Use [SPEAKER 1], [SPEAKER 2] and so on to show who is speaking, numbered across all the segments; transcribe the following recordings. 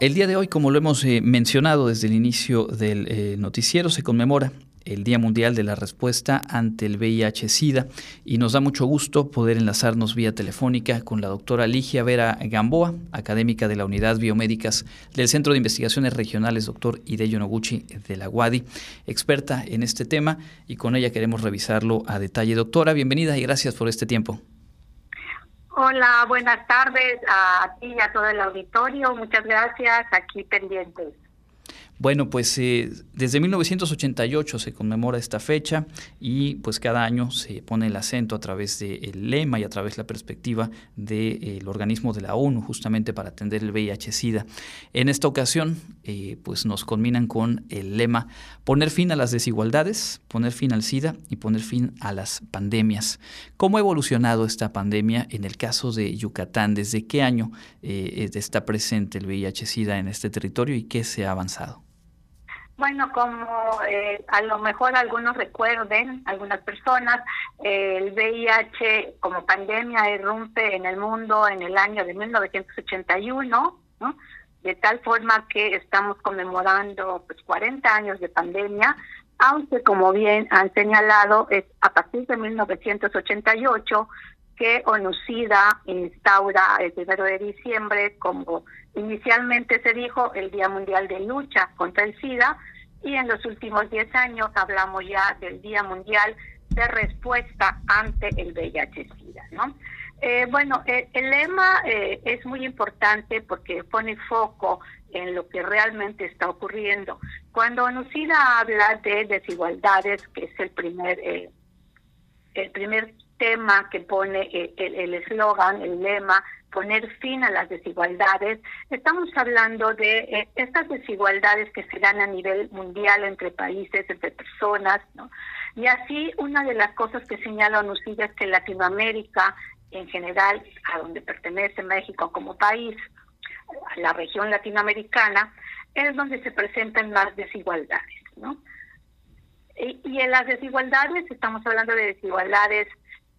[SPEAKER 1] El día de hoy, como lo hemos eh, mencionado desde el inicio del eh, noticiero, se conmemora el Día Mundial de la Respuesta ante el VIH-Sida y nos da mucho gusto poder enlazarnos vía telefónica con la doctora Ligia Vera Gamboa, académica de la Unidad Biomédicas del Centro de Investigaciones Regionales Doctor Hideyo Noguchi de la UADI, experta en este tema y con ella queremos revisarlo a detalle. Doctora, bienvenida y gracias por este tiempo.
[SPEAKER 2] Hola, buenas tardes a ti y a todo el auditorio. Muchas gracias, aquí pendientes.
[SPEAKER 1] Bueno, pues eh, desde 1988 se conmemora esta fecha y pues cada año se pone el acento a través del lema y a través de la perspectiva del organismo de la ONU justamente para atender el VIH-Sida. En esta ocasión eh, pues nos culminan con el lema poner fin a las desigualdades, poner fin al SIDA y poner fin a las pandemias. ¿Cómo ha evolucionado esta pandemia en el caso de Yucatán? ¿Desde qué año eh, está presente el VIH-Sida en este territorio y qué se ha avanzado?
[SPEAKER 2] Bueno, como eh, a lo mejor algunos recuerden, algunas personas, el VIH como pandemia irrumpe en el mundo en el año de 1981, ¿no? de tal forma que estamos conmemorando pues 40 años de pandemia, aunque como bien han señalado, es a partir de 1988 que ONUCIDA instaura el primero de diciembre, como inicialmente se dijo, el Día Mundial de Lucha contra el SIDA, y en los últimos 10 años hablamos ya del Día Mundial de Respuesta ante el VIH-Sida, ¿no? Eh, bueno, eh, el lema eh, es muy importante porque pone foco en lo que realmente está ocurriendo. Cuando ONUCIDA habla de desigualdades, que es el primer, el primer tema que pone el eslogan, el, lema, poner fin a las desigualdades. Estamos hablando de eh, estas desigualdades que se dan a nivel mundial entre países, entre personas, ¿no? Y así una de las cosas que señala ONUCIDA es que Latinoamérica, en general, a donde pertenece México como país, a la región latinoamericana, es donde se presentan más desigualdades, ¿no? Y, y en las desigualdades estamos hablando de desigualdades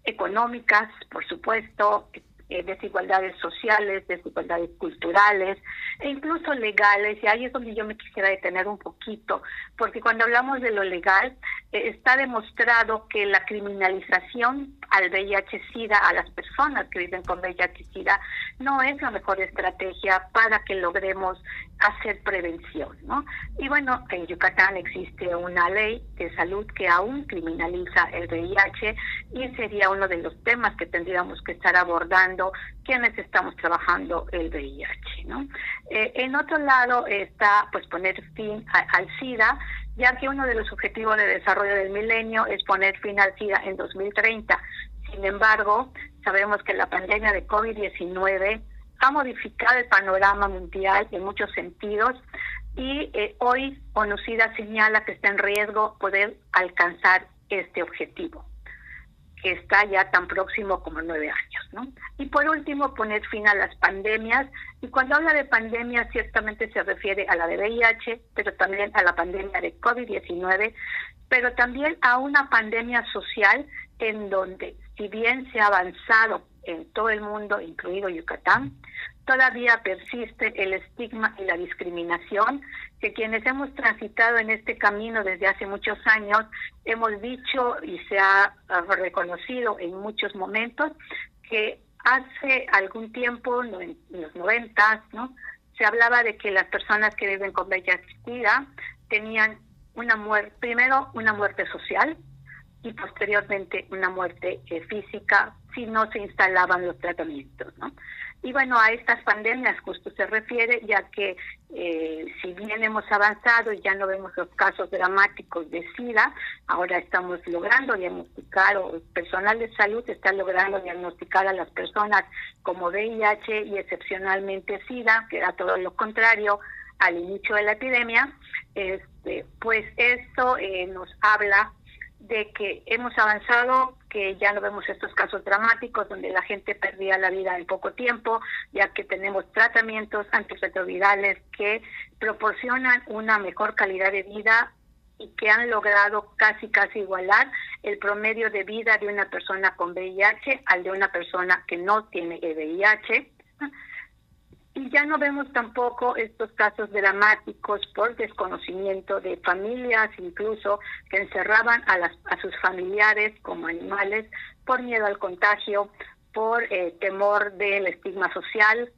[SPEAKER 2] económicas, por supuesto, eh, desigualdades sociales, desigualdades culturales e incluso legales. Y ahí es donde yo me quisiera detener un poquito, porque cuando hablamos de lo legal, eh, está demostrado que la criminalización al VIH-Sida, a las personas que viven con VIH-Sida, no es la mejor estrategia para que logremos hacer prevención, ¿no? Y bueno, en Yucatán existe una ley de salud que aún criminaliza el VIH y sería uno de los temas que tendríamos que estar abordando quienes estamos trabajando el VIH, ¿no? Eh, en otro lado está pues poner fin al SIDA, ya que uno de los objetivos de desarrollo del milenio es poner fin al SIDA en 2030. Sin embargo, sabemos que la pandemia de COVID-19 ha modificado el panorama mundial en muchos sentidos y eh, hoy ONUCIDA señala que está en riesgo poder alcanzar este objetivo, que está ya tan próximo como nueve años. ¿no? Y por último, poner fin a las pandemias. Y cuando habla de pandemia, ciertamente se refiere a la de VIH, pero también a la pandemia de COVID-19, pero también a una pandemia social en donde, si bien se ha avanzado en todo el mundo, incluido Yucatán, todavía persiste el estigma y la discriminación que quienes hemos transitado en este camino desde hace muchos años hemos dicho y se ha reconocido en muchos momentos que hace algún tiempo, en los noventas, ¿no? se hablaba de que las personas que viven con VIH tenían una muerte, primero una muerte social y posteriormente una muerte eh, física si no se instalaban los tratamientos, ¿no? Y bueno, a estas pandemias justo se refiere, ya que eh, si bien hemos avanzado y ya no vemos los casos dramáticos de SIDA, ahora estamos logrando diagnosticar, o el personal de salud está logrando diagnosticar a las personas como VIH y excepcionalmente SIDA, que era todo lo contrario al inicio de la epidemia, este, pues esto eh, nos habla de que hemos avanzado, que ya no vemos estos casos dramáticos donde la gente perdía la vida en poco tiempo, ya que tenemos tratamientos antirretrovirales que proporcionan una mejor calidad de vida y que han logrado casi casi igualar el promedio de vida de una persona con VIH al de una persona que no tiene VIH. Y ya no vemos tampoco estos casos dramáticos por desconocimiento de familias, incluso que encerraban a, las, a sus familiares como animales por miedo al contagio, por eh, temor del estigma social.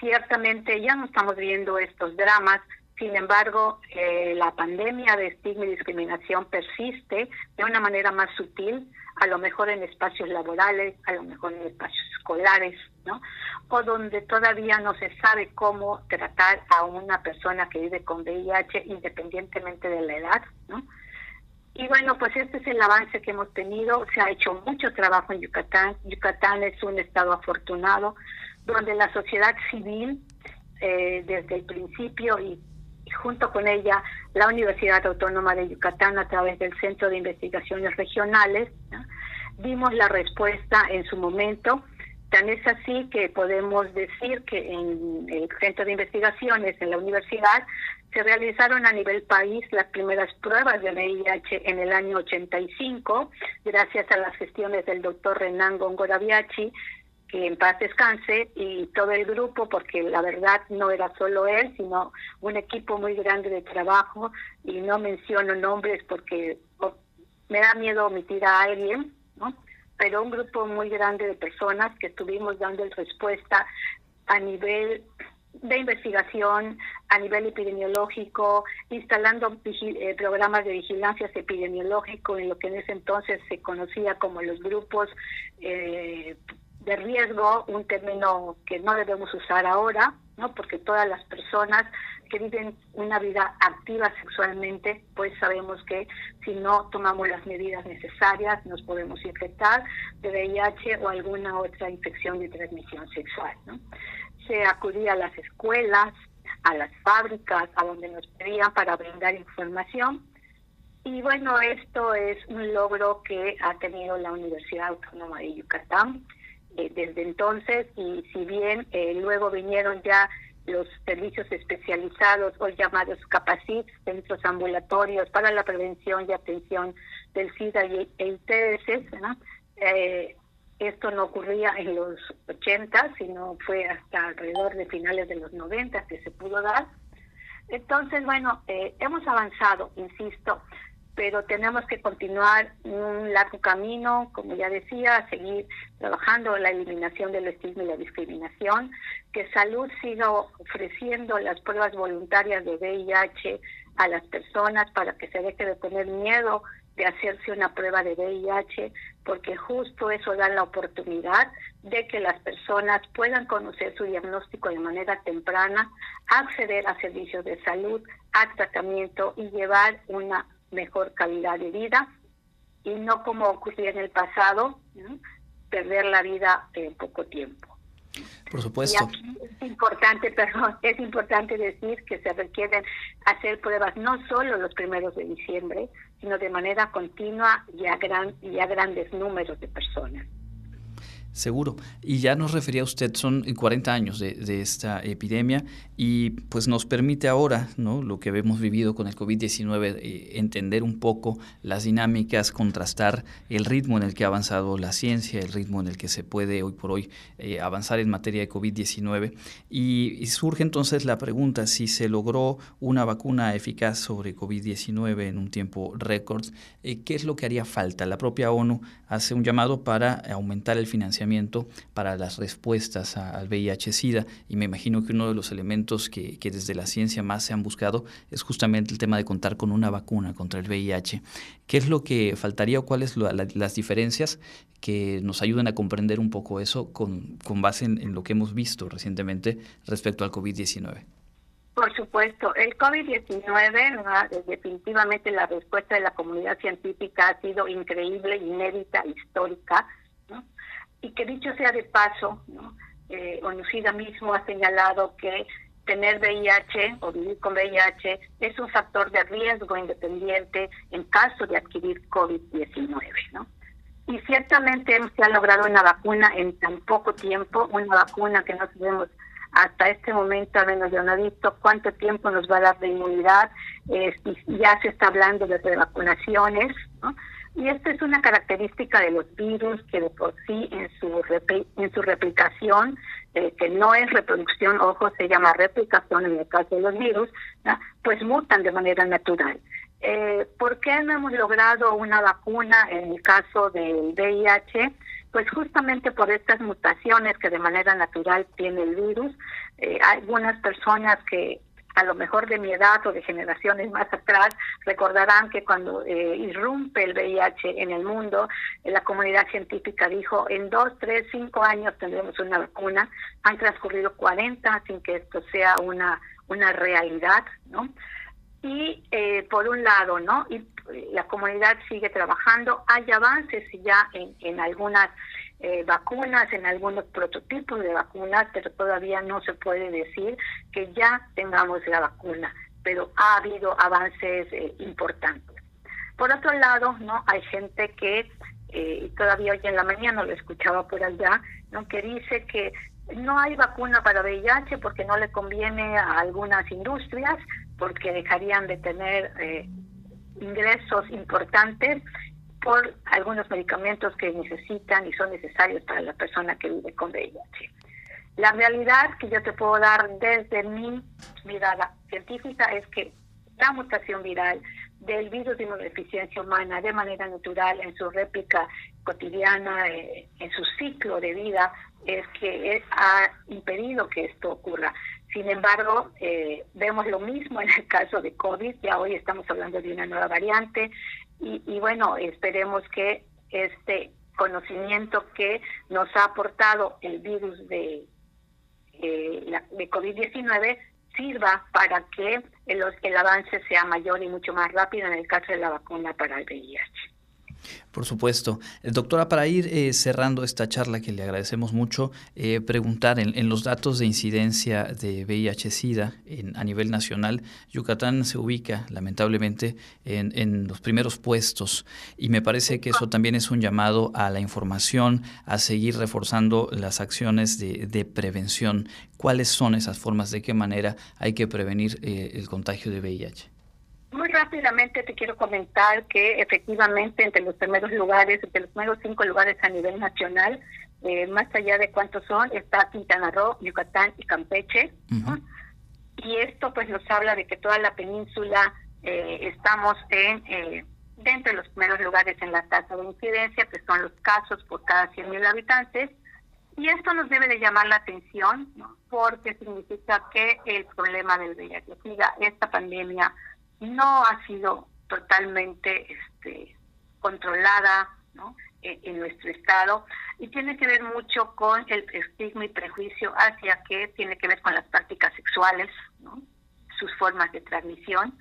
[SPEAKER 2] Ciertamente ya no estamos viendo estos dramas, sin embargo, eh, la pandemia de estigma y discriminación persiste de una manera más sutil, a lo mejor en espacios laborales, a lo mejor en espacios escolares, ¿no? O donde todavía no se sabe cómo tratar a una persona que vive con VIH independientemente de la edad, ¿no? Y bueno, pues este es el avance que hemos tenido. Se ha hecho mucho trabajo en Yucatán. Yucatán es un estado afortunado donde la sociedad civil, eh, desde el principio y junto con ella la Universidad Autónoma de Yucatán a través del Centro de Investigaciones Regionales, dimos la respuesta en su momento. Tan es así que podemos decir que en el Centro de Investigaciones en la universidad se realizaron a nivel país las primeras pruebas de VIH en el año 85, gracias a las gestiones del doctor Renan Gongoraviachi, que en paz descanse, y todo el grupo, porque la verdad no era solo él, sino un equipo muy grande de trabajo, y no menciono nombres porque me da miedo omitir a alguien, ¿no? pero un grupo muy grande de personas que estuvimos dando respuesta a nivel de investigación, a nivel epidemiológico, instalando eh, programas de vigilancia epidemiológico en lo que en ese entonces se conocía como los grupos eh, de riesgo, un término que no debemos usar ahora, ¿no? Porque todas las personas que viven una vida activa sexualmente, pues sabemos que si no tomamos las medidas necesarias nos podemos infectar de VIH o alguna otra infección de transmisión sexual, ¿no? Se acudía a las escuelas, a las fábricas, a donde nos pedían para brindar información. Y bueno, esto es un logro que ha tenido la Universidad Autónoma de Yucatán eh, desde entonces y si bien eh, luego vinieron ya los servicios especializados o llamados CAPACIT, centros ambulatorios para la prevención y atención del SIDA y ITS, eh, esto no ocurría en los 80, sino fue hasta alrededor de finales de los 90 que se pudo dar. Entonces, bueno, hemos avanzado, insisto, pero tenemos que continuar un largo camino, como ya decía, seguir trabajando la eliminación del estigma y la discriminación, que salud siga ofreciendo las pruebas voluntarias de VIH a las personas para que se deje de tener miedo de hacerse una prueba de VIH, porque justo eso da la oportunidad de que las personas puedan conocer su diagnóstico de manera temprana, acceder a servicios de salud, a tratamiento y llevar una mejor calidad de vida y no como ocurría en el pasado, perder la vida en poco tiempo.
[SPEAKER 1] Por supuesto.
[SPEAKER 2] es importante, perdón, es importante decir que se requieren hacer pruebas no solo los primeros de diciembre, sino de manera continua y a, gran, y a grandes números de personas.
[SPEAKER 1] Seguro. Y ya nos refería usted, son 40 años de, esta epidemia y pues nos permite ahora, ¿no? lo que hemos vivido con el COVID-19, eh, entender un poco las dinámicas, contrastar el ritmo en el que ha avanzado la ciencia, el ritmo en el que se puede hoy por hoy eh, avanzar en materia de COVID-19. Y, surge entonces la pregunta, si se logró una vacuna eficaz sobre COVID-19 en un tiempo récord, eh, ¿qué es lo que haría falta? La propia ONU hace un llamado para aumentar el financiamiento para las respuestas al VIH-Sida y me imagino que uno de los elementos que, desde la ciencia más se han buscado es justamente el tema de contar con una vacuna contra el VIH. ¿Qué es lo que faltaría o cuáles las diferencias que nos ayuden a comprender un poco eso con, con base en, lo que hemos visto recientemente respecto al COVID-19?
[SPEAKER 2] Por supuesto, el COVID-19, definitivamente la respuesta de la comunidad científica ha sido increíble, inédita, histórica. Y que dicho sea de paso, ¿no? eh, mismo ha señalado que tener VIH o vivir con VIH es un factor de riesgo independiente en caso de adquirir COVID-19, ¿no? Y ciertamente se ha logrado una vacuna en tan poco tiempo, una vacuna que no sabemos hasta este momento, al menos yo no he cuánto tiempo nos va a dar de inmunidad, eh, ya se está hablando de revacunaciones, ¿no? Y esta es una característica de los virus que de por sí en su, en su replicación, eh, que no es reproducción, ojo, se llama replicación en el caso de los virus, pues mutan de manera natural. Eh, ¿Por qué no hemos logrado una vacuna en el caso del VIH? Pues justamente por estas mutaciones que de manera natural tiene el virus. Eh, algunas personas que a lo mejor de mi edad o de generaciones más atrás, recordarán que cuando eh, irrumpe el VIH en el mundo, la comunidad científica dijo, en dos, tres, cinco años tendremos una vacuna. Han transcurrido 40 sin que esto sea una, una realidad, ¿no? Y eh, por un lado, ¿no? Y la comunidad sigue trabajando, hay avances ya en, en algunas eh, vacunas, en algunos prototipos de vacunas, pero todavía no se puede decir que ya tengamos la vacuna, pero ha habido avances eh, importantes. Por otro lado, no hay gente que eh, todavía hoy en la mañana lo escuchaba por allá, no que dice que no hay vacuna para VIH porque no le conviene a algunas industrias, porque dejarían de tener eh, ingresos importantes por algunos medicamentos que necesitan y son necesarios para la persona que vive con VIH. La realidad que yo te puedo dar desde mi mirada científica es que la mutación viral del virus de inmunodeficiencia humana de manera natural en su réplica cotidiana, eh, en su ciclo de vida, es que ha impedido que esto ocurra. Sin embargo, eh, vemos lo mismo en el caso de COVID, ya hoy estamos hablando de una nueva variante y, y bueno, esperemos que este conocimiento que nos ha aportado el virus de, de COVID-19 sirva para que el, el avance sea mayor y mucho más rápido en el caso de la vacuna para el VIH.
[SPEAKER 1] Por supuesto. Eh, doctora, para ir eh, cerrando esta charla que le agradecemos mucho, eh, preguntar en, los datos de incidencia de VIH-Sida a nivel nacional, Yucatán se ubica lamentablemente en, los primeros puestos y me parece que eso también es un llamado a la información, a seguir reforzando las acciones de, de prevención. ¿Cuáles son esas formas? ¿De qué manera hay que prevenir el contagio de VIH?
[SPEAKER 2] Muy rápidamente te quiero comentar que efectivamente entre los primeros lugares, entre los primeros cinco lugares a nivel nacional, eh, más allá de cuántos son, está Quintana Roo, Yucatán y Campeche. Y esto pues nos habla de que toda la península eh, estamos en eh, dentro de los primeros lugares en la tasa de incidencia, que son los casos por cada 100.000 habitantes. Y esto nos debe de llamar la atención, porque significa que el problema del VIH, esta pandemia no ha sido totalmente este, controlada e, en, nuestro estado y tiene que ver mucho con el estigma y prejuicio hacia que tiene que ver con las prácticas sexuales, sus formas de transmisión.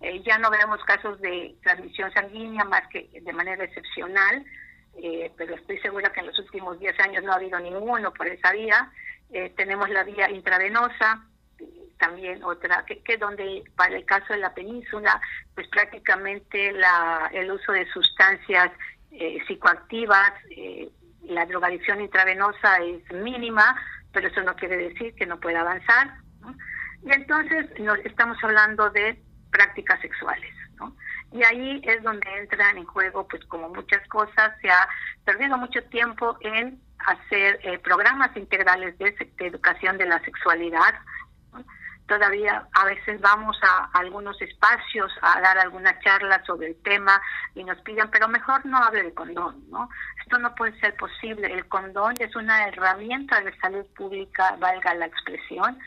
[SPEAKER 2] Eh, ya no vemos casos de transmisión sanguínea más que de manera excepcional, eh, pero estoy segura que en los últimos 10 años no ha habido ninguno por esa vía. Eh, tenemos la vía intravenosa, también otra, que, que donde para el caso de la península, pues prácticamente la, el uso de sustancias eh, psicoactivas, eh, la drogadicción intravenosa es mínima, pero eso no quiere decir que no pueda avanzar. Y entonces nos estamos hablando de prácticas sexuales. ¿no? Y ahí es donde entran en juego, pues como muchas cosas, se ha perdido mucho tiempo en hacer eh, programas integrales de, de, educación de la sexualidad, todavía a veces vamos a, algunos espacios a dar alguna charla sobre el tema y nos piden, pero mejor no hable de condón, ¿no? Esto no puede ser posible. El condón es una herramienta de salud pública, valga la expresión,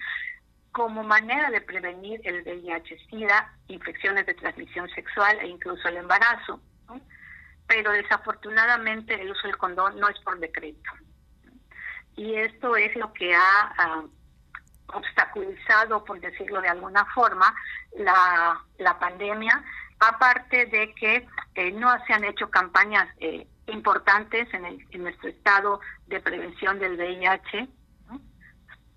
[SPEAKER 2] como manera de prevenir el VIH-Sida, infecciones de transmisión sexual e incluso el embarazo. Pero desafortunadamente el uso del condón no es por decreto. Y esto es lo que ha... Ah, obstaculizado, por decirlo de alguna forma, la, la pandemia, aparte de que eh, no se han hecho campañas eh, importantes en, el, en nuestro estado de prevención del VIH.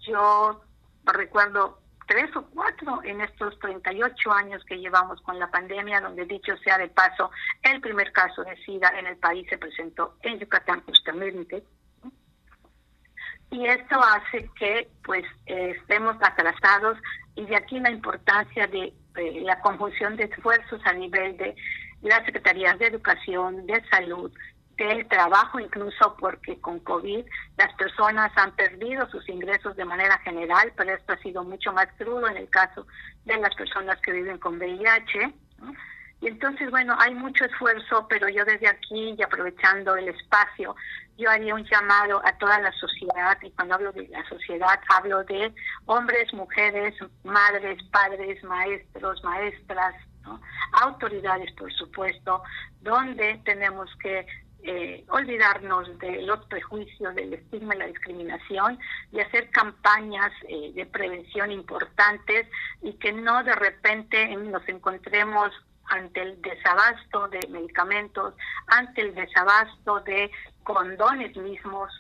[SPEAKER 2] Yo recuerdo tres o cuatro en estos 38 años que llevamos con la pandemia, donde dicho sea de paso, el primer caso de SIDA en el país se presentó en Yucatán justamente y esto hace que pues eh, estemos atrasados y de aquí la importancia de la conjunción de esfuerzos a nivel de las secretarías de educación, de salud, del trabajo, incluso porque con COVID las personas han perdido sus ingresos de manera general, pero esto ha sido mucho más crudo en el caso de las personas que viven con VIH. Y entonces, bueno, hay mucho esfuerzo, pero yo desde aquí y aprovechando el espacio, yo haría un llamado a toda la sociedad, y cuando hablo de la sociedad, hablo de hombres, mujeres, madres, padres, maestros, maestras, autoridades, por supuesto, donde tenemos que eh, olvidarnos de los prejuicios, del estigma y la discriminación y hacer campañas eh, de prevención importantes y que no de repente nos encontremos ante el desabasto de medicamentos, ante el desabasto de condones mismos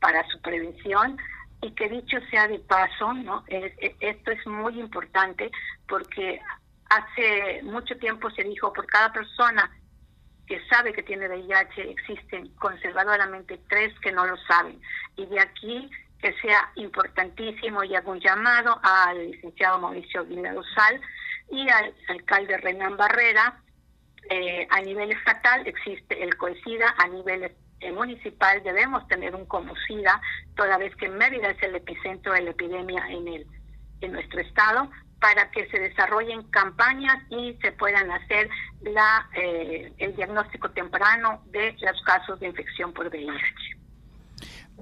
[SPEAKER 2] para su prevención y que dicho sea de paso, ¿no? esto es muy importante porque hace mucho tiempo se dijo por cada persona que sabe que tiene VIH existen conservadoramente tres que no lo saben y de aquí que sea importantísimo y hago un llamado al licenciado Mauricio Aguilera Sal y al alcalde Renan Barrera. Eh, a nivel estatal existe el COESIDA, a nivel municipal debemos tener un COMUSIDA, toda vez que Mérida es el epicentro de la epidemia en, el, en nuestro estado, para que se desarrollen campañas y se puedan hacer la, eh, el diagnóstico temprano de los casos de infección por VIH.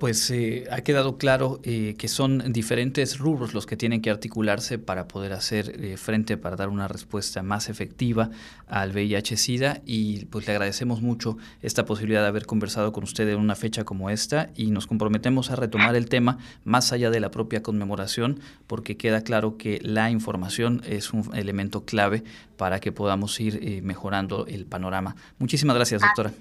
[SPEAKER 1] Pues eh, ha quedado claro eh, que son diferentes rubros los que tienen que articularse para poder hacer eh, frente, para dar una respuesta más efectiva al VIH-Sida y pues le agradecemos mucho esta posibilidad de haber conversado con usted en una fecha como esta y nos comprometemos a retomar el tema más allá de la propia conmemoración porque queda claro que la información es un elemento clave para que podamos ir mejorando el panorama. Muchísimas gracias, doctora.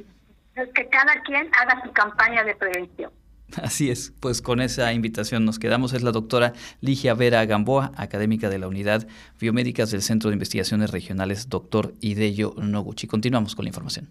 [SPEAKER 2] Que cada quien haga su campaña de prevención.
[SPEAKER 1] Así es, pues con esa invitación nos quedamos. Es la doctora Ligia Vera Gamboa, académica de la Unidad Biomédicas del Centro de Investigaciones Regionales, doctor Ideyo Noguchi. Continuamos con la información.